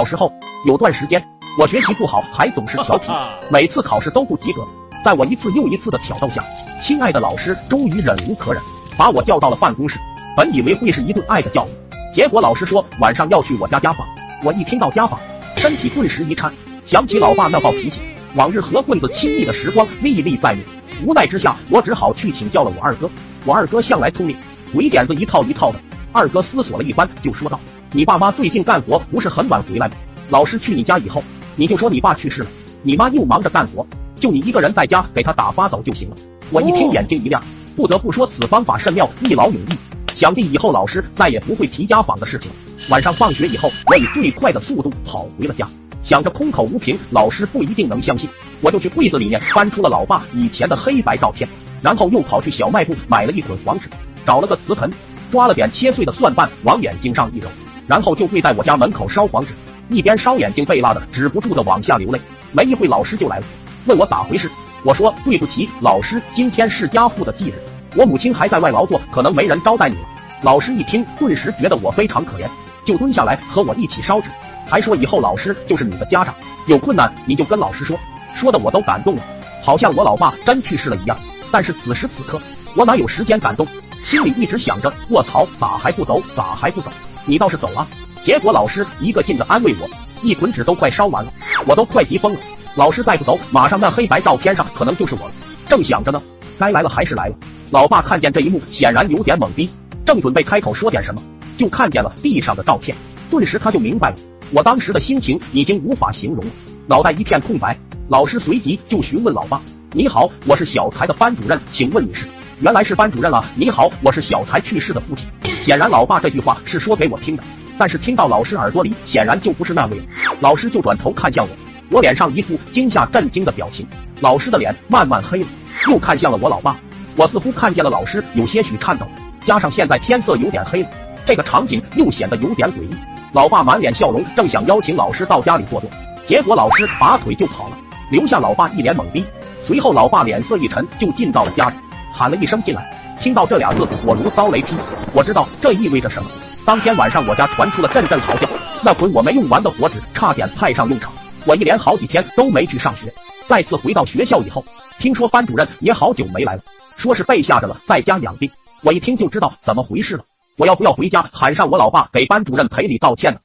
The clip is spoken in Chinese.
小时候有段时间，我学习不好，还总是调皮，每次考试都不及格。在我一次又一次的挑逗下，亲爱的老师终于忍无可忍，把我叫到了办公室。本以为会是一顿爱的教育，结果老师说晚上要去我家家访。我一听到家访，身体顿时一颤，想起老爸那暴脾气，往日和棍子亲密的时光历历在目。无奈之下，我只好去请教了我二哥。我二哥向来聪明，鬼点子一套一套的。二哥思索了一番，就说道。你爸妈最近干活不是很晚回来吗？老师去你家以后，你就说你爸去世了，你妈又忙着干活，就你一个人在家给他打发走就行了。我一听眼睛一亮，不得不说此方法甚妙，一劳永逸。想必以后老师再也不会提家访的事情了。晚上放学以后，我以最快的速度跑回了家，想着空口无凭，老师不一定能相信，我就去柜子里面翻出了老爸以前的黑白照片，然后又跑去小卖部买了一捆黄纸，找了个瓷盆，抓了点切碎的蒜瓣往眼睛上一揉。然后就跪在我家门口烧黄纸，一边烧眼睛被辣的止不住的往下流泪。没一会老师就来了，问我咋回事。我说对不起，老师，今天是家父的忌日，我母亲还在外劳作，可能没人招待你了。老师一听，顿时觉得我非常可怜，就蹲下来和我一起烧纸，还说以后老师就是你的家长，有困难你就跟老师说。说的我都感动了，好像我老爸真去世了一样。但是此时此刻，我哪有时间感动？心里一直想着，卧槽，咋还不走？咋还不走？你倒是走啊！结果老师一个劲的安慰我，一捆纸都快烧完了，我都快急疯了。老师再不走，马上那黑白照片上可能就是我了。正想着呢，该来了还是来了。老爸看见这一幕，显然有点懵逼，正准备开口说点什么，就看见了地上的照片，顿时他就明白了。我当时的心情已经无法形容，脑袋一片空白。老师随即就询问老爸：“你好，我是小才的班主任，请问你是？”原来是班主任了。你好，我是小才去世的父亲。显然，老爸这句话是说给我听的，但是听到老师耳朵里，显然就不是那味。老师就转头看向我，我脸上一副惊吓震惊的表情。老师的脸慢慢黑了，又看向了我老爸。我似乎看见了老师有些许颤抖，加上现在天色有点黑了，这个场景又显得有点诡异。老爸满脸笑容，正想邀请老师到家里坐坐，结果老师拔腿就跑了，留下老爸一脸懵逼。随后，老爸脸色一沉，就进到了家里。喊了一声进来，听到这俩字，我如遭雷劈。我知道这意味着什么。当天晚上，我家传出了阵阵嚎叫，那捆我没用完的火纸差点派上用场。我一连好几天都没去上学。再次回到学校以后，听说班主任也好久没来了，说是被吓着了，在家养病。我一听就知道怎么回事了。我要不要回家喊上我老爸给班主任赔礼道歉呢？